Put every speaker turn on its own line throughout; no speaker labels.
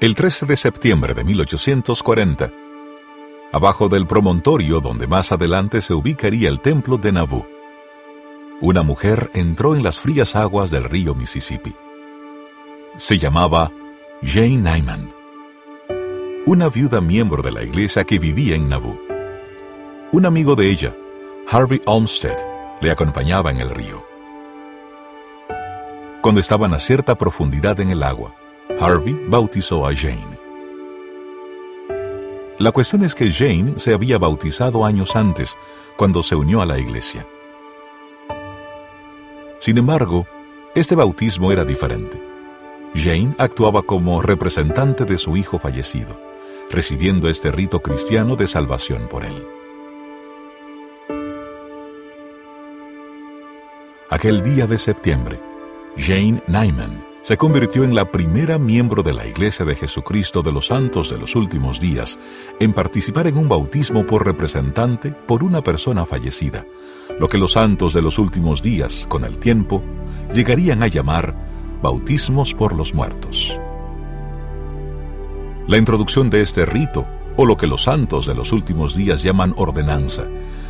El 13 de septiembre de 1840, abajo del promontorio donde más adelante se ubicaría el templo de Nauvoo, una mujer entró en las frías aguas del río Mississippi. Se llamaba Jane Nyman, una viuda miembro de la iglesia que vivía en Nauvoo. Un amigo de ella, Harvey Olmsted, le acompañaba en el río. Cuando estaban a cierta profundidad en el agua, Harvey bautizó a Jane. La cuestión es que Jane se había bautizado años antes, cuando se unió a la iglesia. Sin embargo, este bautismo era diferente. Jane actuaba como representante de su hijo fallecido, recibiendo este rito cristiano de salvación por él. Aquel día de septiembre, Jane Nyman se convirtió en la primera miembro de la Iglesia de Jesucristo de los Santos de los Últimos Días en participar en un bautismo por representante por una persona fallecida, lo que los santos de los últimos días, con el tiempo, llegarían a llamar bautismos por los muertos. La introducción de este rito, o lo que los santos de los últimos días llaman ordenanza,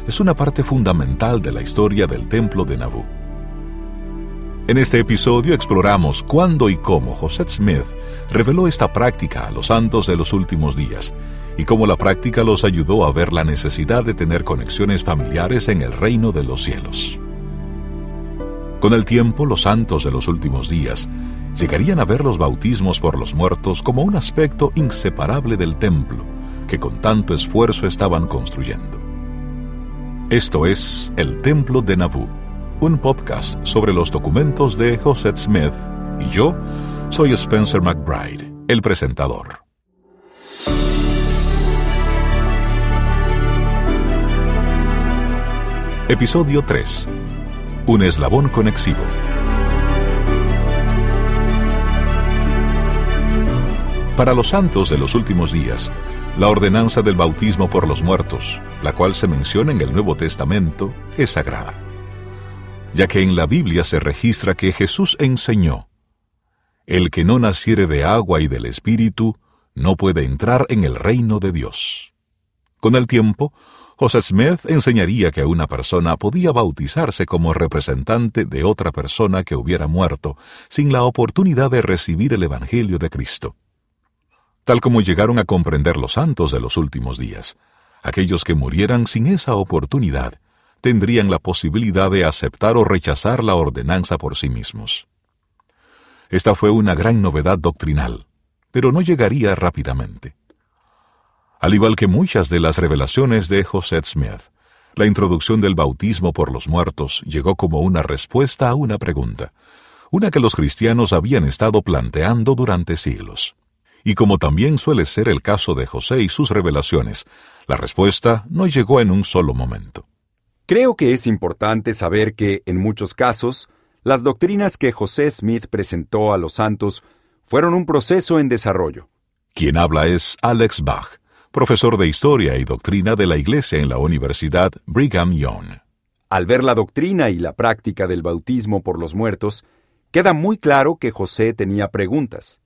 es una parte fundamental de la historia del templo de Nabú. En este episodio exploramos cuándo y cómo José Smith reveló esta práctica a los santos de los últimos días y cómo la práctica los ayudó a ver la necesidad de tener conexiones familiares en el reino de los cielos. Con el tiempo, los santos de los últimos días llegarían a ver los bautismos por los muertos como un aspecto inseparable del templo que con tanto esfuerzo estaban construyendo. Esto es el Templo de Nabú un podcast sobre los documentos de José Smith, y yo soy Spencer McBride, el presentador. Episodio 3. Un eslabón conexivo. Para los santos de los últimos días, la ordenanza del bautismo por los muertos, la cual se menciona en el Nuevo Testamento, es sagrada ya que en la Biblia se registra que Jesús enseñó, El que no naciere de agua y del Espíritu, no puede entrar en el reino de Dios. Con el tiempo, José Smith enseñaría que una persona podía bautizarse como representante de otra persona que hubiera muerto, sin la oportunidad de recibir el Evangelio de Cristo. Tal como llegaron a comprender los santos de los últimos días, aquellos que murieran sin esa oportunidad tendrían la posibilidad de aceptar o rechazar la ordenanza por sí mismos. Esta fue una gran novedad doctrinal, pero no llegaría rápidamente. Al igual que muchas de las revelaciones de José Smith, la introducción del bautismo por los muertos llegó como una respuesta a una pregunta, una que los cristianos habían estado planteando durante siglos. Y como también suele ser el caso de José y sus revelaciones, la respuesta no llegó en un solo momento.
Creo que es importante saber que, en muchos casos, las doctrinas que José Smith presentó a los santos fueron un proceso en desarrollo.
Quien habla es Alex Bach, profesor de Historia y Doctrina de la Iglesia en la Universidad Brigham Young.
Al ver la doctrina y la práctica del bautismo por los muertos, queda muy claro que José tenía preguntas,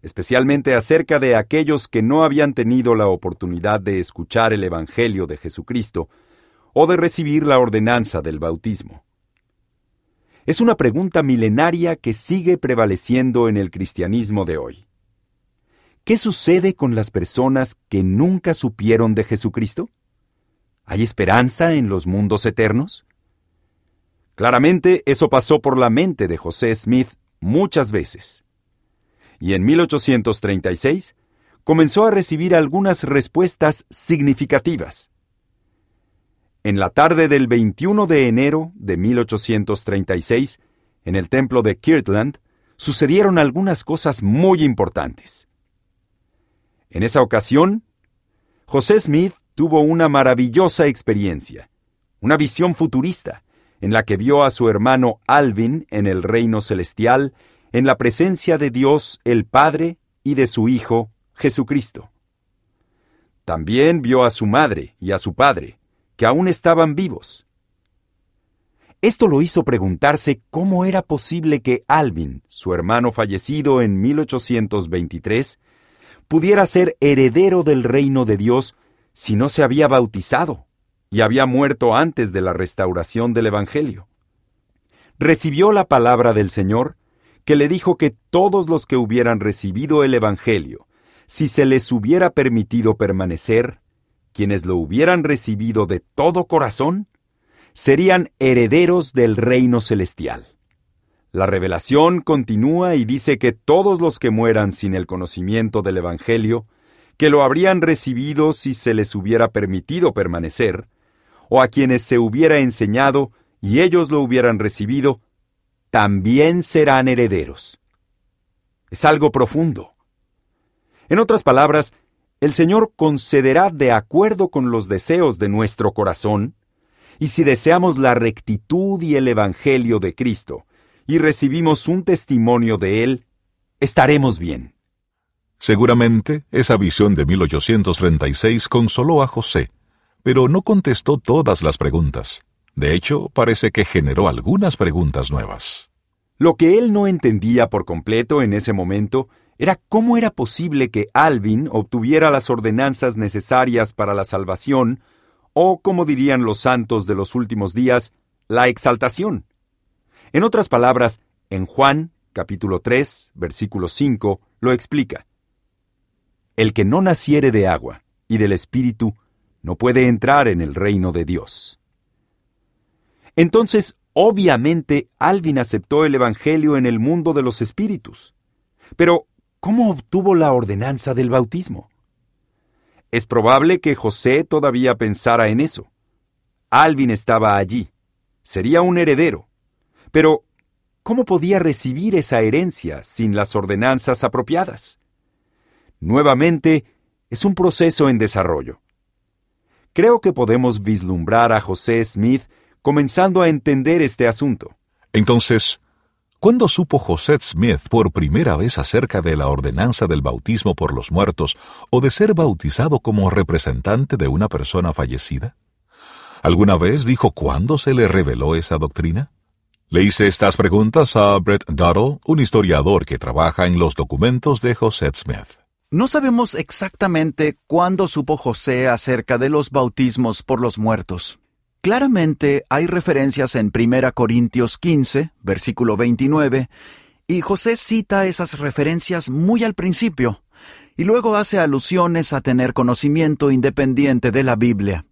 especialmente acerca de aquellos que no habían tenido la oportunidad de escuchar el Evangelio de Jesucristo, o de recibir la ordenanza del bautismo? Es una pregunta milenaria que sigue prevaleciendo en el cristianismo de hoy. ¿Qué sucede con las personas que nunca supieron de Jesucristo? ¿Hay esperanza en los mundos eternos? Claramente eso pasó por la mente de José Smith muchas veces. Y en 1836 comenzó a recibir algunas respuestas significativas. En la tarde del 21 de enero de 1836, en el templo de Kirtland, sucedieron algunas cosas muy importantes. En esa ocasión, José Smith tuvo una maravillosa experiencia, una visión futurista, en la que vio a su hermano Alvin en el reino celestial, en la presencia de Dios el Padre y de su Hijo, Jesucristo. También vio a su madre y a su padre, que aún estaban vivos. Esto lo hizo preguntarse cómo era posible que Alvin, su hermano fallecido en 1823, pudiera ser heredero del reino de Dios si no se había bautizado y había muerto antes de la restauración del Evangelio. Recibió la palabra del Señor, que le dijo que todos los que hubieran recibido el Evangelio, si se les hubiera permitido permanecer, quienes lo hubieran recibido de todo corazón, serían herederos del reino celestial. La revelación continúa y dice que todos los que mueran sin el conocimiento del Evangelio, que lo habrían recibido si se les hubiera permitido permanecer, o a quienes se hubiera enseñado y ellos lo hubieran recibido, también serán herederos. Es algo profundo. En otras palabras, el Señor concederá de acuerdo con los deseos de nuestro corazón, y si deseamos la rectitud y el Evangelio de Cristo, y recibimos un testimonio de Él, estaremos bien.
Seguramente esa visión de 1836 consoló a José, pero no contestó todas las preguntas. De hecho, parece que generó algunas preguntas nuevas.
Lo que él no entendía por completo en ese momento era cómo era posible que Alvin obtuviera las ordenanzas necesarias para la salvación, o, como dirían los santos de los últimos días, la exaltación. En otras palabras, en Juan, capítulo 3, versículo 5, lo explica. El que no naciere de agua y del Espíritu no puede entrar en el reino de Dios. Entonces, obviamente, Alvin aceptó el Evangelio en el mundo de los espíritus. Pero, ¿cómo obtuvo la ordenanza del bautismo? Es probable que José todavía pensara en eso. Alvin estaba allí. Sería un heredero. Pero, ¿cómo podía recibir esa herencia sin las ordenanzas apropiadas? Nuevamente, es un proceso en desarrollo. Creo que podemos vislumbrar a José Smith comenzando a entender este asunto.
Entonces, ¿cuándo supo José Smith por primera vez acerca de la ordenanza del bautismo por los muertos o de ser bautizado como representante de una persona fallecida? ¿Alguna vez dijo cuándo se le reveló esa doctrina? Le hice estas preguntas a Brett Duddle, un historiador que trabaja en los documentos de José Smith.
No sabemos exactamente cuándo supo José acerca de los bautismos por los muertos. Claramente hay referencias en 1 Corintios 15, versículo 29, y José cita esas referencias muy al principio, y luego hace alusiones a tener conocimiento independiente de la Biblia.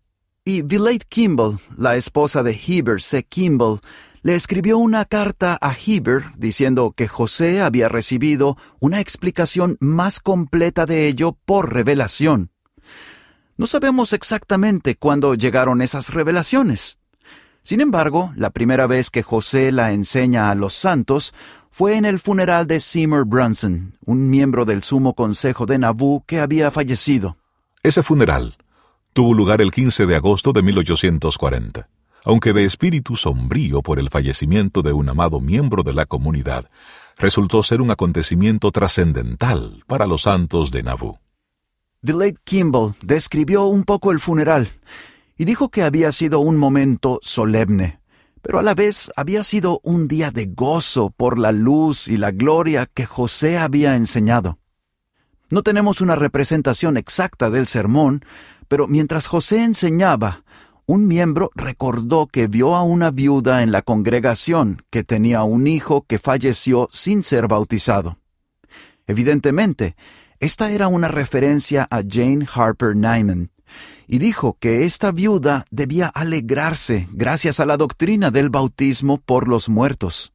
Y Villate Kimball, la esposa de Heber C. Kimball, le escribió una carta a Heber diciendo que José había recibido una explicación más completa de ello por revelación. No sabemos exactamente cuándo llegaron esas revelaciones. Sin embargo, la primera vez que José la enseña a los santos fue en el funeral de Seymour Brunson, un miembro del sumo consejo de Nabú que había fallecido.
Ese funeral tuvo lugar el 15 de agosto de 1840 aunque de espíritu sombrío por el fallecimiento de un amado miembro de la comunidad, resultó ser un acontecimiento trascendental para los santos de Nauvoo.
The Kimball describió un poco el funeral y dijo que había sido un momento solemne, pero a la vez había sido un día de gozo por la luz y la gloria que José había enseñado. No tenemos una representación exacta del sermón, pero mientras José enseñaba, un miembro recordó que vio a una viuda en la congregación que tenía un hijo que falleció sin ser bautizado. Evidentemente, esta era una referencia a Jane Harper Nyman, y dijo que esta viuda debía alegrarse gracias a la doctrina del bautismo por los muertos.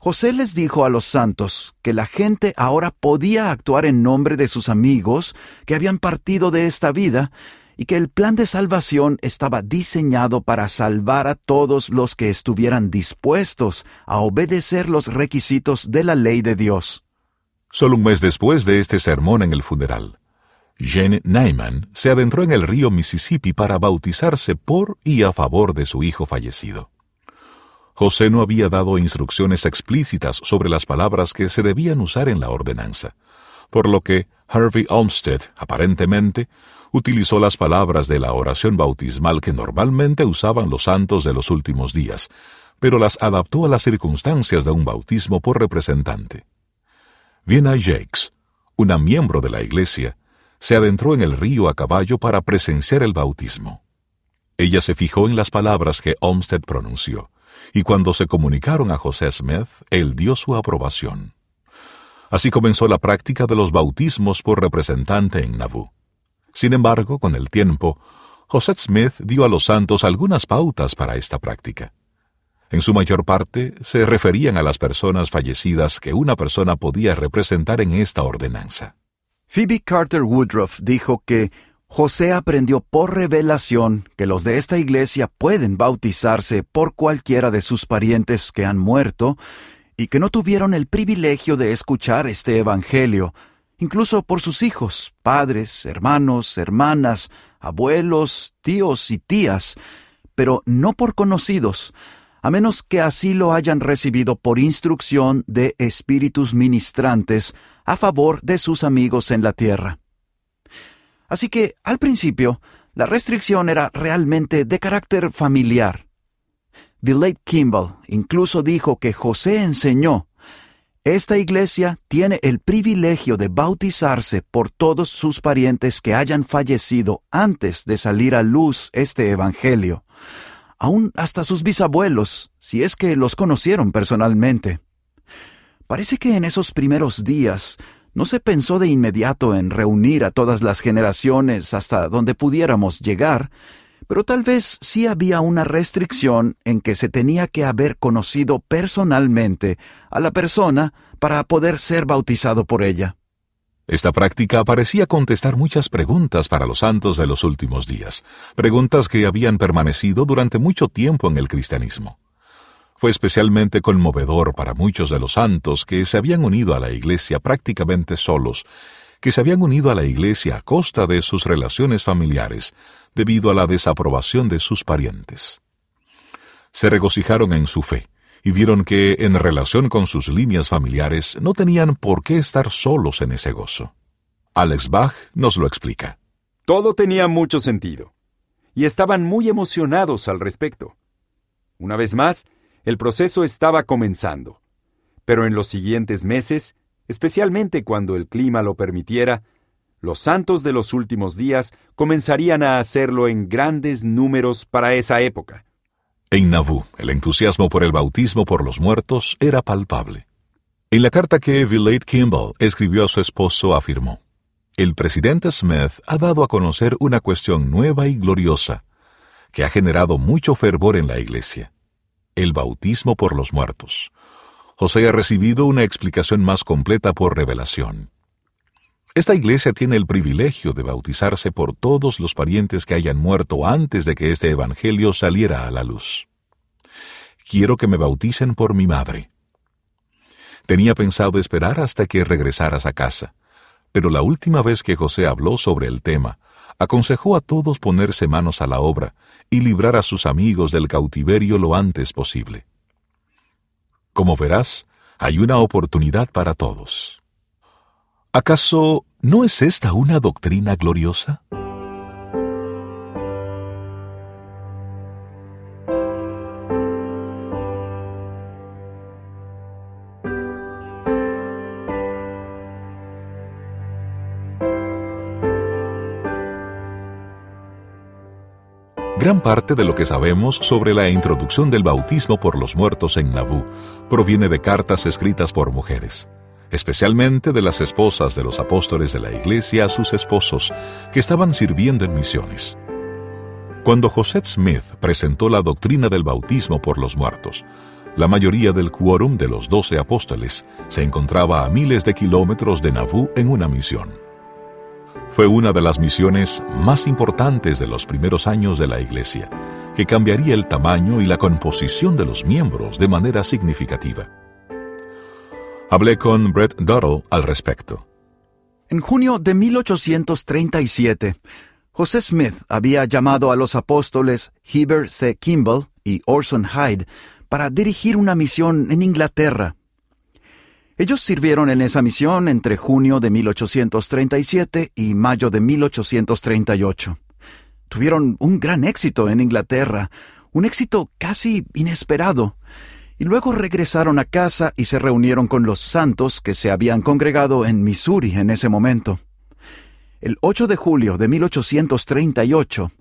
José les dijo a los santos que la gente ahora podía actuar en nombre de sus amigos que habían partido de esta vida y que el plan de salvación estaba diseñado para salvar a todos los que estuvieran dispuestos a obedecer los requisitos de la ley de Dios.
Solo un mes después de este sermón en el funeral, Jane Nyman se adentró en el río Mississippi para bautizarse por y a favor de su hijo fallecido. José no había dado instrucciones explícitas sobre las palabras que se debían usar en la ordenanza, por lo que Harvey Olmsted, aparentemente, utilizó las palabras de la oración bautismal que normalmente usaban los santos de los últimos días, pero las adaptó a las circunstancias de un bautismo por representante. Vienna Jakes, una miembro de la iglesia, se adentró en el río a caballo para presenciar el bautismo. Ella se fijó en las palabras que Olmsted pronunció, y cuando se comunicaron a José Smith, él dio su aprobación. Así comenzó la práctica de los bautismos por representante en Nauvoo. Sin embargo, con el tiempo, José Smith dio a los santos algunas pautas para esta práctica. En su mayor parte se referían a las personas fallecidas que una persona podía representar en esta ordenanza.
Phoebe Carter Woodruff dijo que José aprendió por revelación que los de esta iglesia pueden bautizarse por cualquiera de sus parientes que han muerto y que no tuvieron el privilegio de escuchar este Evangelio, incluso por sus hijos, padres, hermanos, hermanas, abuelos, tíos y tías, pero no por conocidos, a menos que así lo hayan recibido por instrucción de espíritus ministrantes a favor de sus amigos en la tierra. Así que, al principio, la restricción era realmente de carácter familiar. Late Kimball incluso dijo que José enseñó, esta iglesia tiene el privilegio de bautizarse por todos sus parientes que hayan fallecido antes de salir a luz este Evangelio, aún hasta sus bisabuelos, si es que los conocieron personalmente. Parece que en esos primeros días no se pensó de inmediato en reunir a todas las generaciones hasta donde pudiéramos llegar, pero tal vez sí había una restricción en que se tenía que haber conocido personalmente a la persona para poder ser bautizado por ella.
Esta práctica parecía contestar muchas preguntas para los santos de los últimos días, preguntas que habían permanecido durante mucho tiempo en el cristianismo. Fue especialmente conmovedor para muchos de los santos que se habían unido a la Iglesia prácticamente solos, que se habían unido a la Iglesia a costa de sus relaciones familiares, debido a la desaprobación de sus parientes. Se regocijaron en su fe, vieron que, en relación con sus líneas familiares, no tenían por qué estar solos en ese gozo. Alex Bach nos lo explica.
Todo tenía mucho sentido, y estaban muy emocionados al respecto. Una vez más, el proceso estaba comenzando. Pero en los siguientes meses, especialmente cuando el clima lo permitiera, los santos de los últimos días comenzarían a hacerlo en grandes números para esa época.
En Nauvoo, el entusiasmo por el bautismo por los muertos era palpable. En la carta que Villate Kimball escribió a su esposo afirmó, El presidente Smith ha dado a conocer una cuestión nueva y gloriosa, que ha generado mucho fervor en la iglesia el bautismo por los muertos. José ha recibido una explicación más completa por revelación. Esta iglesia tiene el privilegio de bautizarse por todos los parientes que hayan muerto antes de que este Evangelio saliera a la luz. Quiero que me bauticen por mi madre. Tenía pensado esperar hasta que regresaras a casa, pero la última vez que José habló sobre el tema, aconsejó a todos ponerse manos a la obra y librar a sus amigos del cautiverio lo antes posible. Como verás, hay una oportunidad para todos. ¿Acaso no es esta una doctrina gloriosa? Gran parte de lo que sabemos sobre la introducción del bautismo por los muertos en Nabú proviene de cartas escritas por mujeres, especialmente de las esposas de los apóstoles de la iglesia a sus esposos que estaban sirviendo en misiones. Cuando José Smith presentó la doctrina del bautismo por los muertos, la mayoría del quórum de los doce apóstoles se encontraba a miles de kilómetros de Nabú en una misión. Fue una de las misiones más importantes de los primeros años de la Iglesia, que cambiaría el tamaño y la composición de los miembros de manera significativa. Hablé con Brett Duddle al respecto.
En junio de 1837, José Smith había llamado a los apóstoles Heber C. Kimball y Orson Hyde para dirigir una misión en Inglaterra ellos sirvieron en esa misión entre junio de 1837 y mayo de 1838. Tuvieron un gran éxito en Inglaterra, un éxito casi inesperado, y luego regresaron a casa y se reunieron con los santos que se habían congregado en Missouri en ese momento. El 8 de julio de 1838,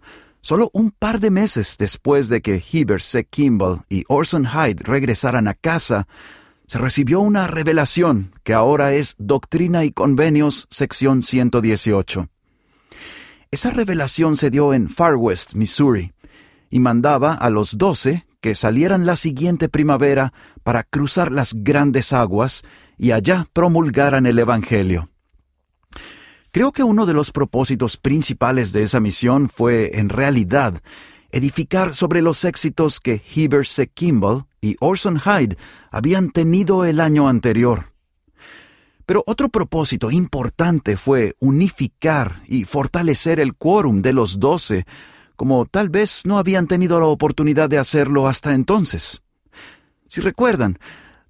solo un par de meses después de que Heber C. Kimball y Orson Hyde regresaran a casa, se recibió una revelación que ahora es Doctrina y Convenios, sección 118. Esa revelación se dio en Far West, Missouri, y mandaba a los doce que salieran la siguiente primavera para cruzar las grandes aguas y allá promulgaran el Evangelio. Creo que uno de los propósitos principales de esa misión fue, en realidad, edificar sobre los éxitos que Heber C. Kimball y Orson Hyde habían tenido el año anterior. Pero otro propósito importante fue unificar y fortalecer el quórum de los doce como tal vez no habían tenido la oportunidad de hacerlo hasta entonces. Si recuerdan,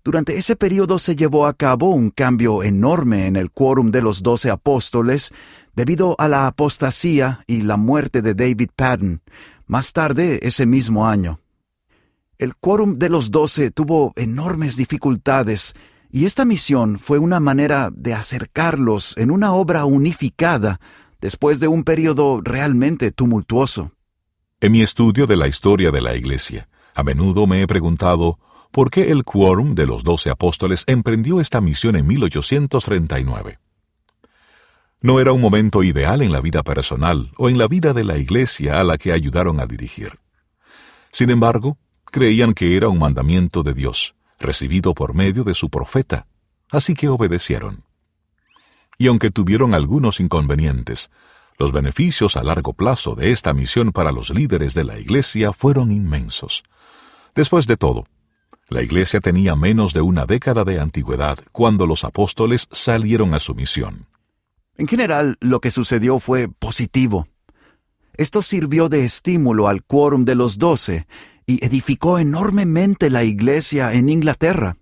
durante ese periodo se llevó a cabo un cambio enorme en el quórum de los doce apóstoles debido a la apostasía y la muerte de David Patton, más tarde ese mismo año. El quórum de los doce tuvo enormes dificultades y esta misión fue una manera de acercarlos en una obra unificada después de un periodo realmente tumultuoso.
En mi estudio de la historia de la Iglesia, a menudo me he preguntado por qué el quórum de los doce apóstoles emprendió esta misión en 1839. No era un momento ideal en la vida personal o en la vida de la Iglesia a la que ayudaron a dirigir. Sin embargo, creían que era un mandamiento de Dios, recibido por medio de su profeta, así que obedecieron. Y aunque tuvieron algunos inconvenientes, los beneficios a largo plazo de esta misión para los líderes de la Iglesia fueron inmensos. Después de todo, la Iglesia tenía menos de una década de antigüedad cuando los apóstoles salieron a su misión.
En general, lo que sucedió fue positivo. Esto sirvió de estímulo al quórum de los doce y edificó enormemente la Iglesia en Inglaterra.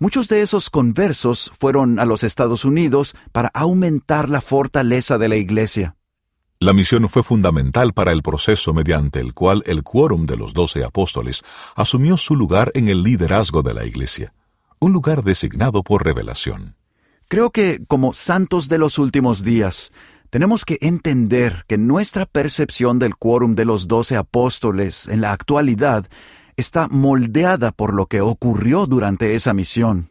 Muchos de esos conversos fueron a los Estados Unidos para aumentar la fortaleza de la Iglesia.
La misión fue fundamental para el proceso mediante el cual el quórum de los doce apóstoles asumió su lugar en el liderazgo de la Iglesia, un lugar designado por revelación.
Creo que, como santos de los últimos días, tenemos que entender que nuestra percepción del quórum de los doce apóstoles en la actualidad está moldeada por lo que ocurrió durante esa misión.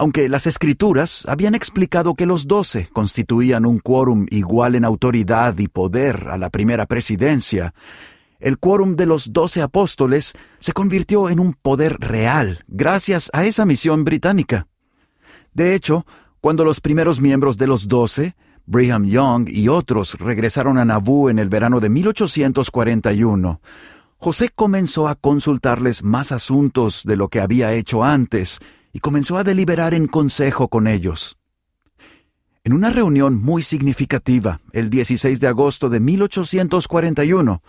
Aunque las escrituras habían explicado que los doce constituían un quórum igual en autoridad y poder a la primera presidencia, el quórum de los doce apóstoles se convirtió en un poder real gracias a esa misión británica. De hecho, cuando los primeros miembros de los doce, Brigham Young y otros regresaron a Nauvoo en el verano de 1841, José comenzó a consultarles más asuntos de lo que había hecho antes y comenzó a deliberar en consejo con ellos. En una reunión muy significativa, el 16 de agosto de 1841,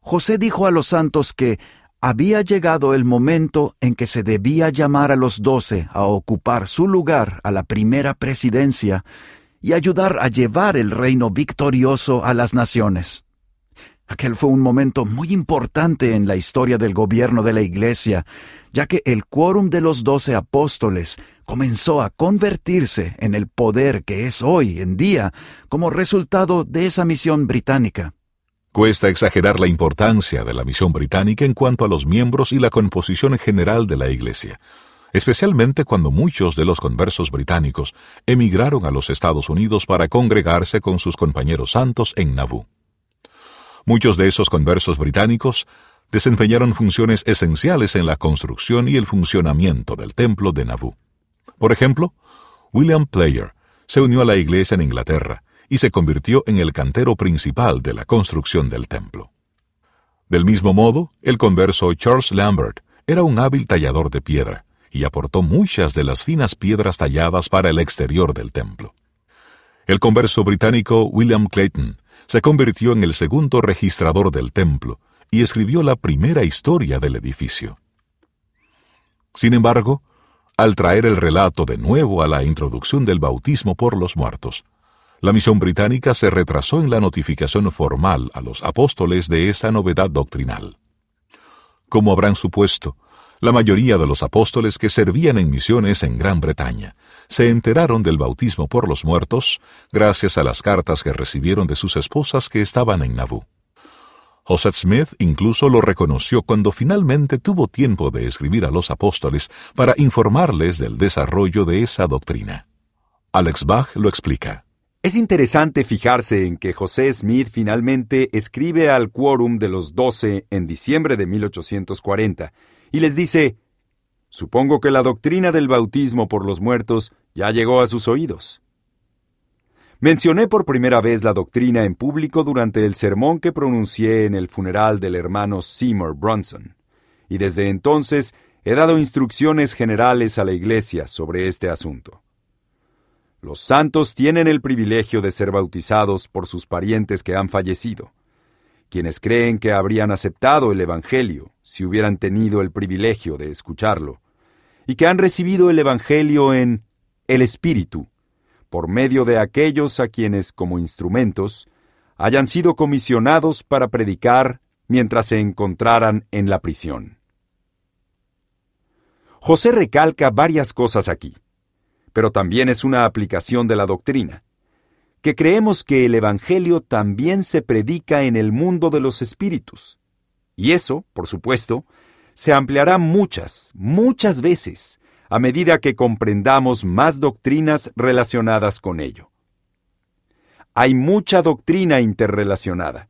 José dijo a los santos que había llegado el momento en que se debía llamar a los doce a ocupar su lugar a la primera presidencia y ayudar a llevar el reino victorioso a las naciones. Aquel fue un momento muy importante en la historia del gobierno de la Iglesia, ya que el quórum de los doce apóstoles comenzó a convertirse en el poder que es hoy en día como resultado de esa misión británica.
Cuesta exagerar la importancia de la misión británica en cuanto a los miembros y la composición general de la Iglesia, especialmente cuando muchos de los conversos británicos emigraron a los Estados Unidos para congregarse con sus compañeros santos en Nauvoo. Muchos de esos conversos británicos desempeñaron funciones esenciales en la construcción y el funcionamiento del templo de Nauvoo. Por ejemplo, William Player se unió a la iglesia en Inglaterra y se convirtió en el cantero principal de la construcción del templo. Del mismo modo, el converso Charles Lambert era un hábil tallador de piedra y aportó muchas de las finas piedras talladas para el exterior del templo. El converso británico William Clayton se convirtió en el segundo registrador del templo y escribió la primera historia del edificio. Sin embargo, al traer el relato de nuevo a la introducción del bautismo por los muertos, la misión británica se retrasó en la notificación formal a los apóstoles de esa novedad doctrinal. Como habrán supuesto, La mayoría de los apóstoles que servían en misiones en Gran Bretaña se enteraron del bautismo por los muertos gracias a las cartas que recibieron de sus esposas que estaban en Nauvoo. Joseph Smith incluso lo reconoció cuando finalmente tuvo tiempo de escribir a los apóstoles para informarles del desarrollo de esa doctrina. Alex Bach lo explica.
Es interesante fijarse en que José Smith finalmente escribe al quórum de los doce en diciembre de 1840 y les dice, Supongo que la doctrina del bautismo por los muertos ya llegó a sus oídos. Mencioné por primera vez la doctrina en público durante el sermón que pronuncié en el funeral del hermano Seymour Bronson, y desde entonces he dado instrucciones generales a la Iglesia sobre este asunto. Los santos tienen el privilegio de ser bautizados por sus parientes que han fallecido, quienes creen que habrían aceptado el Evangelio si hubieran tenido el privilegio de escucharlo, y que han recibido el Evangelio en el Espíritu, por medio de aquellos a quienes, como instrumentos, hayan sido comisionados para predicar mientras se encontraran en la prisión. José recalca varias cosas aquí, pero también es una aplicación de la doctrina, que creemos que el Evangelio también se predica en el mundo de los espíritus. Y eso, por supuesto, se ampliará muchas, muchas veces a medida que comprendamos más doctrinas relacionadas con ello. Hay mucha doctrina interrelacionada.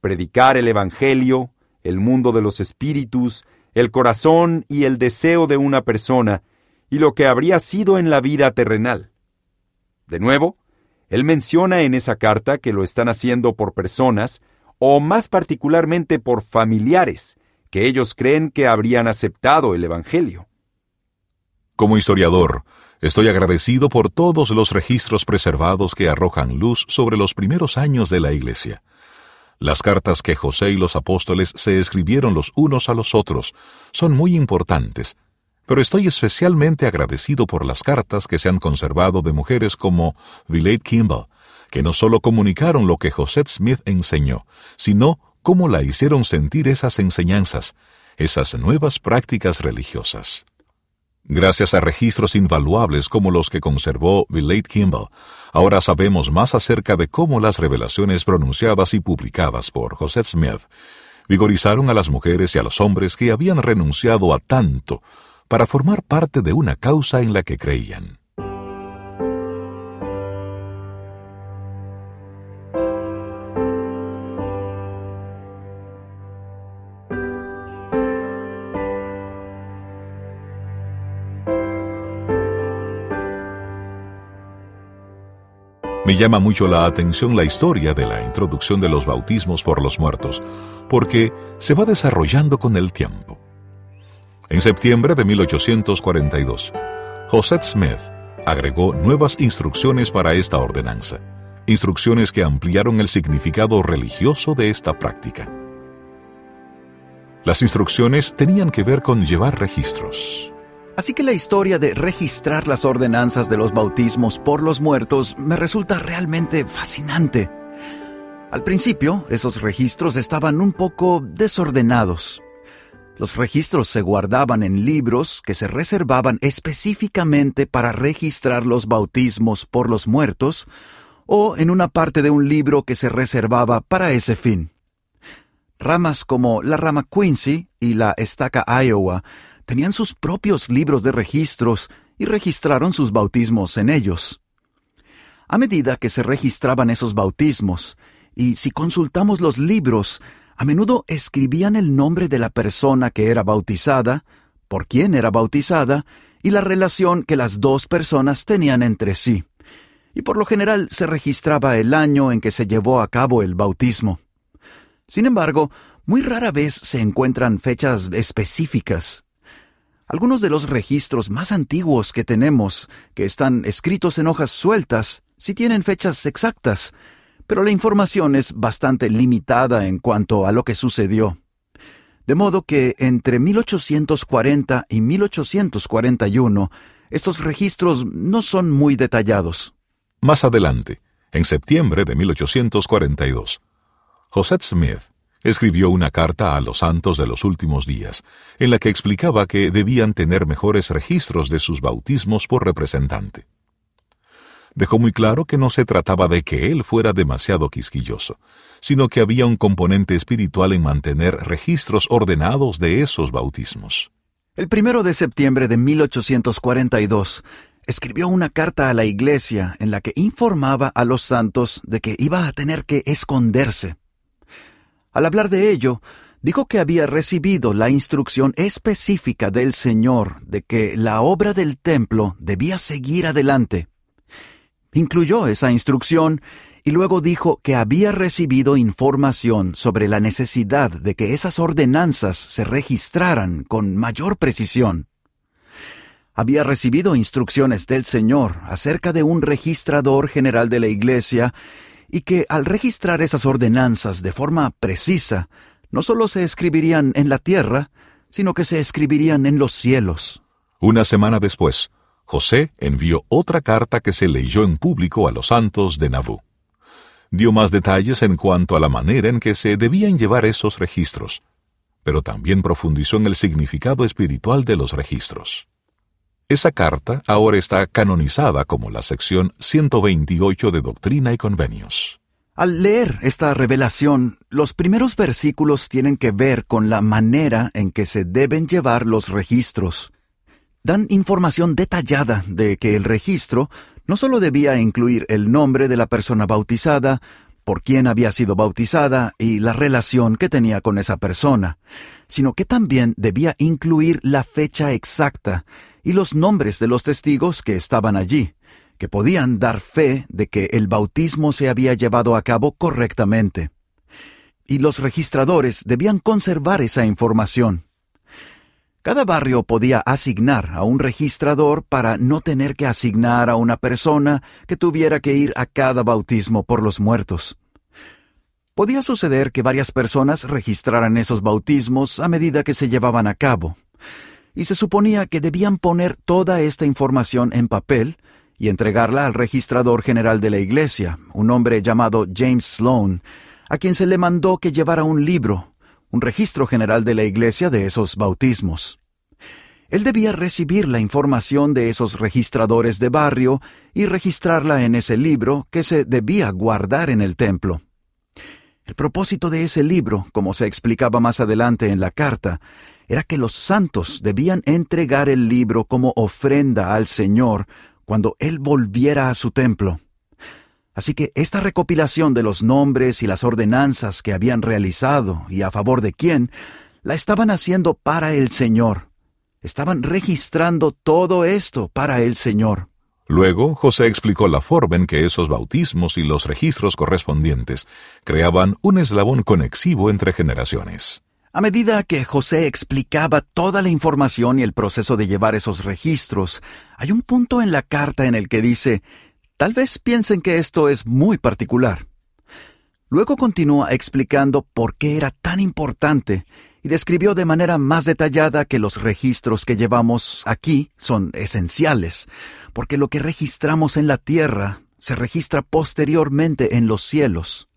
Predicar el Evangelio, el mundo de los espíritus, el corazón y el deseo de una persona, y lo que habría sido en la vida terrenal. De nuevo, él menciona en esa carta que lo están haciendo por personas, o más particularmente por familiares, que ellos creen que habrían aceptado el Evangelio.
Como historiador, estoy agradecido por todos los registros preservados que arrojan luz sobre los primeros años de la Iglesia. Las cartas que José y los apóstoles se escribieron los unos a los otros son muy importantes, pero estoy especialmente agradecido por las cartas que se han conservado de mujeres como Villette Kimball, que no solo comunicaron lo que José Smith enseñó, sino cómo la hicieron sentir esas enseñanzas, esas nuevas prácticas religiosas. Gracias a registros invaluables como los que conservó Villette Kimball, ahora sabemos más acerca de cómo las revelaciones pronunciadas y publicadas por José Smith vigorizaron a las mujeres y a los hombres que habían renunciado a tanto para formar parte de una causa en la que creían. Me llama mucho la atención la historia de la introducción de los bautismos por los muertos, porque se va desarrollando con el tiempo. En septiembre de 1842, José Smith agregó nuevas instrucciones para esta ordenanza, instrucciones que ampliaron el significado religioso de esta práctica. Las instrucciones tenían que ver con llevar registros,
Así que la historia de registrar las ordenanzas de los bautismos por los muertos me resulta realmente fascinante. Al principio, esos registros estaban un poco desordenados. Los registros se guardaban en libros que se reservaban específicamente para registrar los bautismos por los muertos, o en una parte de un libro que se reservaba para ese fin. Ramas como la rama Quincy y la estaca Iowa tenían sus propios libros de registros y registraron sus bautismos en ellos. A medida que se registraban esos bautismos, y si consultamos los libros, a menudo escribían el nombre de la persona que era bautizada, por quién era bautizada, y la relación que las dos personas tenían entre sí. Y por lo general se registraba el año en que se llevó a cabo el bautismo. Sin embargo, muy rara vez se encuentran fechas específicas. Algunos de los registros más antiguos que tenemos, que están escritos en hojas sueltas, sí tienen fechas exactas, pero la información es bastante limitada en cuanto a lo que sucedió. De modo que entre 1840 y 1841, estos registros no son muy detallados.
Más adelante, en septiembre de 1842, José Smith escribió una carta a los santos de los últimos días, en la que explicaba que debían tener mejores registros de sus bautismos por representante. Dejó muy claro que no se trataba de que él fuera demasiado quisquilloso, sino que había un componente espiritual en mantener registros ordenados de esos bautismos.
El primero de septiembre de 1842 escribió una carta a la iglesia en la que informaba a los santos de que iba a tener que esconderse. Al hablar de ello, dijo que había recibido la instrucción específica del Señor de que la obra del templo debía seguir adelante. Incluyó esa instrucción y luego dijo que había recibido información sobre la necesidad de que esas ordenanzas se registraran con mayor precisión. Había recibido instrucciones del Señor acerca de un registrador general de la Iglesia y que al registrar esas ordenanzas de forma precisa, no solo se escribirían en la tierra, sino que se escribirían en los cielos.
Una semana después, José envió otra carta que se leyó en público a los santos de Nabú dio más detalles en cuanto a la manera en que se debían llevar esos registros, pero también profundizó en el significado espiritual de los registros. Esa carta ahora está canonizada como la sección 128 de Doctrina y Convenios.
Al leer esta revelación, los primeros versículos tienen que ver con la manera en que se deben llevar los registros. Dan información detallada de que el registro no solo debía incluir el nombre de la persona bautizada, por quién había sido bautizada y la relación que tenía con esa persona, sino que también debía incluir la fecha exacta y los nombres de los testigos que estaban allí, que podían dar fe de que el bautismo se había llevado a cabo correctamente. Y los registradores debían conservar esa información. Cada barrio podía asignar a un registrador para no tener que asignar a una persona que tuviera que ir a cada bautismo por los muertos. Podía suceder que varias personas registraran esos bautismos a medida que se llevaban a cabo, y se suponía que debían poner toda esta información en papel y entregarla al registrador general de la iglesia, un hombre llamado James Sloan, a quien se le mandó que llevara un libro un registro general de la iglesia de esos bautismos. Él debía recibir la información de esos registradores de barrio y registrarla en ese libro que se debía guardar en el templo. El propósito de ese libro, como se explicaba más adelante en la carta, era que los santos debían entregar el libro como ofrenda al Señor cuando Él volviera a su templo. Así que esta recopilación de los nombres y las ordenanzas que habían realizado y a favor de quién, la estaban haciendo para el Señor. Estaban registrando todo esto para el Señor.
Luego, José explicó la forma en que esos bautismos y los registros correspondientes creaban un eslabón conexivo entre generaciones.
A medida que José explicaba toda la información y el proceso de llevar esos registros, hay un punto en la carta en el que dice, Tal vez piensen que esto es muy particular. Luego continúa explicando por qué era tan importante y describió de manera más detallada que los registros que llevamos aquí son esenciales, porque lo que registramos en la tierra se registra posteriormente en los cielos.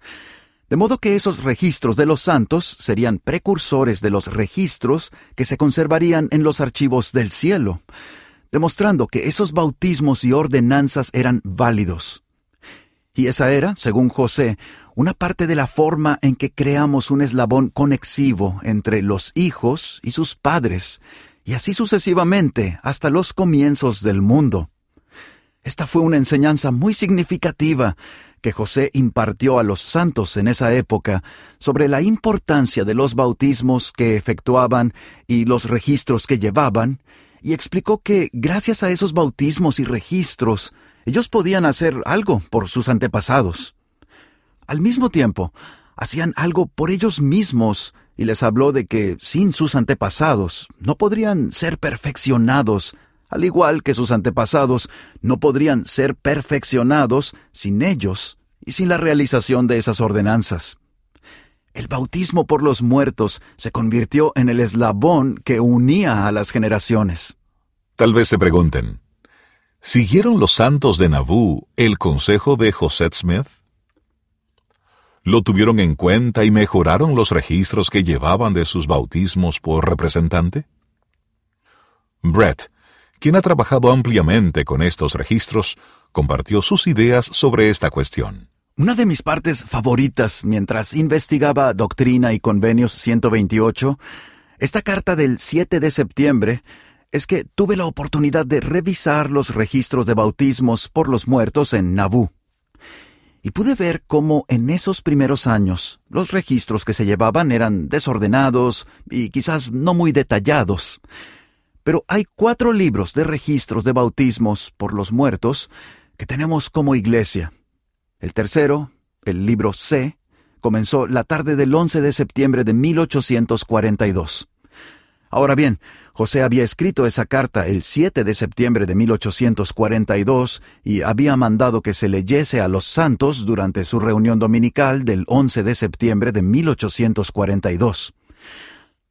De modo que esos registros de los santos serían precursores de los registros que se conservarían en los archivos del cielo demostrando que esos bautismos y ordenanzas eran válidos. Y esa era, según José, una parte de la forma en que creamos un eslabón conexivo entre los hijos y sus padres, y así sucesivamente hasta los comienzos del mundo. Esta fue una enseñanza muy significativa que José impartió a los santos en esa época sobre la importancia de los bautismos que efectuaban y los registros que llevaban, y explicó que gracias a esos bautismos y registros, ellos podían hacer algo por sus antepasados. Al mismo tiempo, hacían algo por ellos mismos y les habló de que sin sus antepasados no podrían ser perfeccionados, al igual que sus antepasados no podrían ser perfeccionados sin ellos y sin la realización de esas ordenanzas. El bautismo por los muertos se convirtió en el eslabón que unía a las generaciones.
Tal vez se pregunten, ¿siguieron los santos de Nabú el consejo de José Smith? ¿Lo tuvieron en cuenta y mejoraron los registros que llevaban de sus bautismos por representante? Brett, quien ha trabajado ampliamente con estos registros, compartió sus ideas sobre esta cuestión.
Una de mis partes favoritas mientras investigaba Doctrina y Convenios 128, esta carta del 7 de septiembre, es que tuve la oportunidad de revisar los registros de bautismos por los muertos en Nabú. Y pude ver cómo en esos primeros años los registros que se llevaban eran desordenados y quizás no muy detallados. Pero hay cuatro libros de registros de bautismos por los muertos que tenemos como iglesia el tercero, el libro C, comenzó la tarde del 11 de septiembre de 1842. Ahora bien, José había escrito esa carta el 7 de septiembre de 1842 y había mandado que se leyese a los santos durante su reunión dominical del 11 de septiembre de 1842.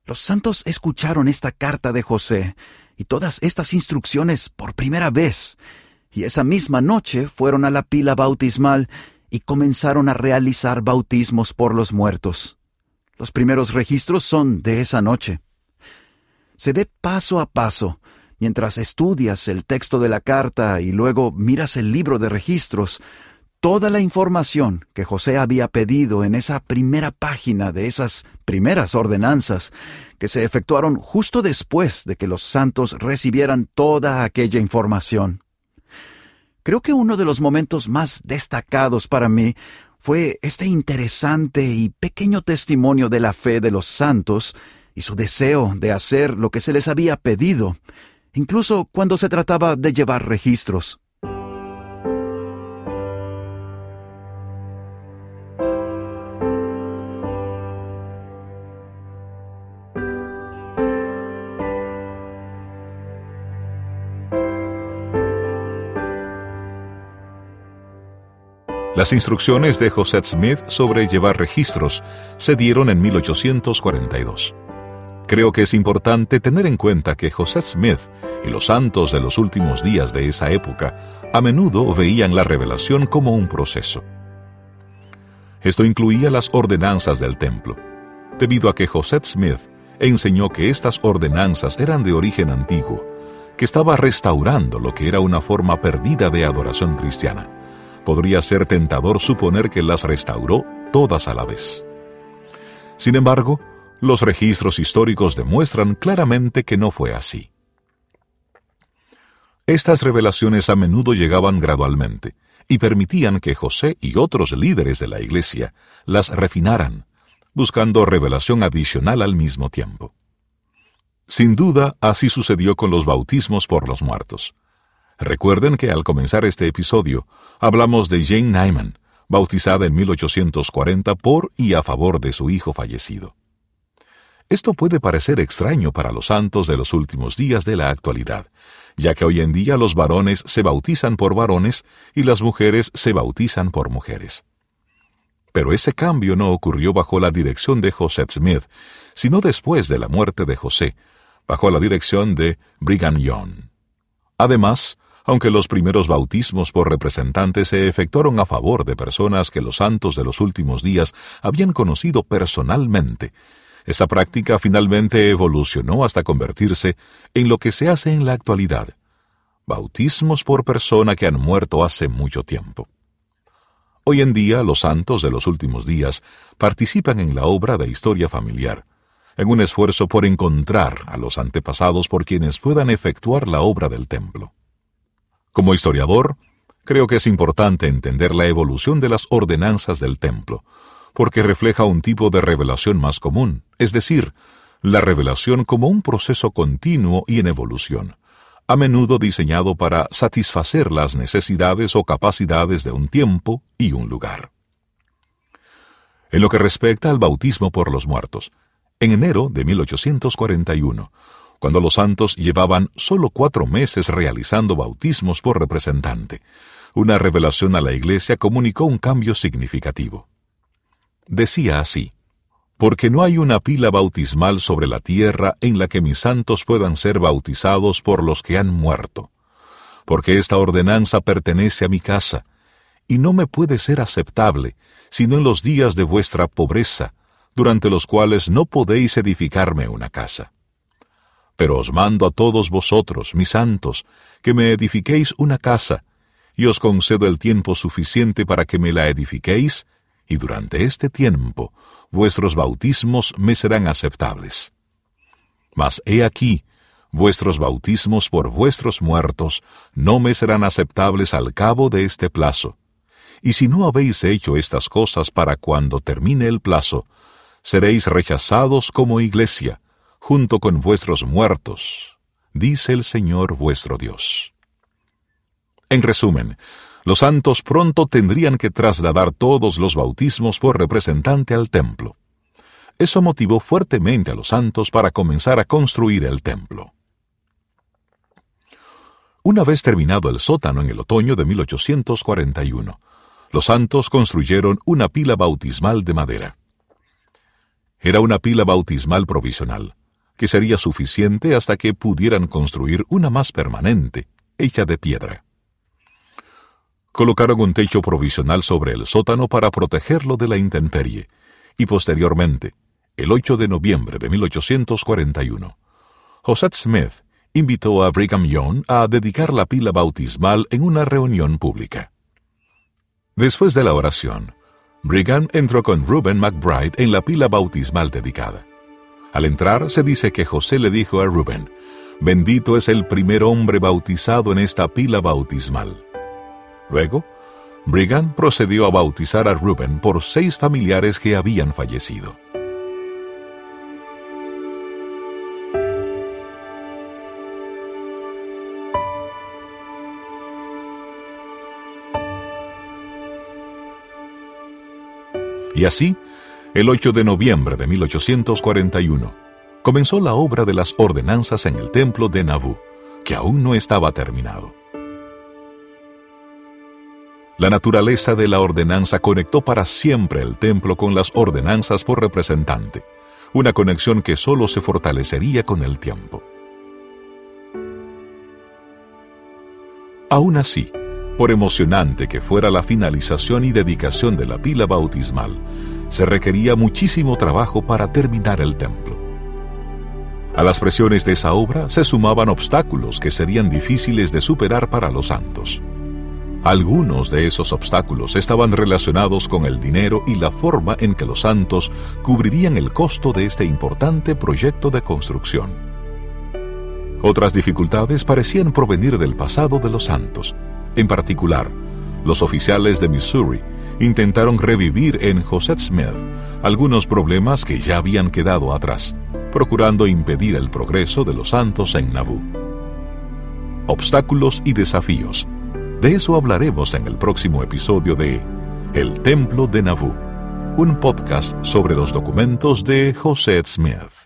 Los santos escucharon esta carta de José y todas estas instrucciones por primera vez, y esa misma noche fueron a la pila bautismal y comenzaron a realizar bautismos por los muertos. Los primeros registros son de esa noche. Se ve paso a paso, mientras estudias el texto de la carta y luego miras el libro de registros, toda la información que José había pedido en esa primera página de esas primeras ordenanzas que se efectuaron justo después de que los santos recibieran toda aquella información. Creo que uno de los momentos más destacados para mí fue este interesante y pequeño testimonio de la fe de los santos y su deseo de hacer lo que se les había pedido, incluso cuando se trataba de llevar registros.
Las instrucciones de José Smith sobre llevar registros se dieron en 1842. Creo que es importante tener en cuenta que José Smith y los santos de los últimos días de esa época a menudo veían la revelación como un proceso. Esto incluía las ordenanzas del templo, debido a que José Smith enseñó que estas ordenanzas eran de origen antiguo, que estaba restaurando lo que era una forma perdida de adoración cristiana podría ser tentador suponer que las restauró todas a la vez. Sin embargo, los registros históricos demuestran claramente que no fue así. Estas revelaciones a menudo llegaban gradualmente y permitían que José y otros líderes de la Iglesia las refinaran, buscando revelación adicional al mismo tiempo. Sin duda, así sucedió con los bautismos por los muertos. Recuerden que al comenzar este episodio hablamos de Jane Nyman, bautizada en 1840 por y a favor de su hijo fallecido. Esto puede parecer extraño para los santos de los últimos días de la actualidad, ya que hoy en día los varones se bautizan por varones y las mujeres se bautizan por mujeres. Pero ese cambio no ocurrió bajo la dirección de José Smith, sino después de la muerte de José, bajo la dirección de Brigham Young. Además, aunque los primeros bautismos por representantes se efectuaron a favor de personas que los santos de los últimos días habían conocido personalmente, esa práctica finalmente evolucionó hasta convertirse en lo que se hace en la actualidad, bautismos por persona que han muerto hace mucho tiempo. Hoy en día los santos de los últimos días participan en la obra de historia familiar, en un esfuerzo por encontrar a los antepasados por quienes puedan efectuar la obra del templo. Como historiador, creo que es importante entender la evolución de las ordenanzas del templo, porque refleja un tipo de revelación más común, es decir, la revelación como un proceso continuo y en evolución, a menudo diseñado para satisfacer las necesidades o capacidades de un tiempo y un lugar. En lo que respecta al bautismo por los muertos, en enero de 1841, cuando los santos llevaban solo cuatro meses realizando bautismos por representante. Una revelación a la Iglesia comunicó un cambio significativo. Decía así, porque no hay una pila bautismal sobre la tierra en la que mis santos puedan ser bautizados por los que han muerto, porque esta ordenanza pertenece a mi casa, y no me puede ser aceptable, sino en los días de vuestra pobreza, durante los cuales no podéis edificarme una casa. Pero os mando a todos vosotros, mis santos, que me edifiquéis una casa, y os concedo el tiempo suficiente para que me la edifiquéis, y durante este tiempo vuestros bautismos me serán aceptables. Mas he aquí, vuestros bautismos por vuestros muertos no me serán aceptables al cabo de este plazo. Y si no habéis hecho estas cosas para cuando termine el plazo, seréis rechazados como iglesia, junto con vuestros muertos, dice el Señor vuestro Dios. En resumen, los santos pronto tendrían que trasladar todos los bautismos por representante al templo. Eso motivó fuertemente a los santos para comenzar a construir el templo. Una vez terminado el sótano en el otoño de 1841, los santos construyeron una pila bautismal de madera. Era una pila bautismal provisional, que sería suficiente hasta que pudieran construir una más permanente, hecha de piedra. Colocaron un techo provisional sobre el sótano para protegerlo de la intemperie, y posteriormente, el 8 de noviembre de 1841, José Smith invitó a Brigham Young a dedicar la pila bautismal en una reunión pública. Después de la oración, Brigham entró con Reuben McBride en la pila bautismal dedicada. Al entrar se dice que José le dijo a Reuben, Bendito es el primer hombre bautizado en esta pila bautismal. Luego, Brigham procedió a bautizar a Reuben por seis familiares que habían fallecido. Y así, el 8 de noviembre de 1841, comenzó la obra de las ordenanzas en el templo de Nauvoo, que aún no estaba terminado. La naturaleza de la ordenanza conectó para siempre el templo con las ordenanzas por representante, una conexión que solo se fortalecería con el tiempo. Aún así, por emocionante que fuera la finalización y dedicación de la pila bautismal, se requería muchísimo trabajo para terminar el templo. A las presiones de esa obra se sumaban obstáculos que serían difíciles de superar para los santos. Algunos de esos obstáculos estaban relacionados con el dinero y la forma en que los santos cubrirían el costo de este importante proyecto de construcción. Otras dificultades parecían provenir del pasado de los santos, en particular, los oficiales de Missouri intentaron revivir en José Smith algunos problemas que ya habían quedado atrás, procurando impedir el progreso de los santos en Nauvoo. Obstáculos y desafíos. De eso hablaremos en el próximo episodio de El Templo de Nauvoo, un podcast sobre los documentos de José Smith.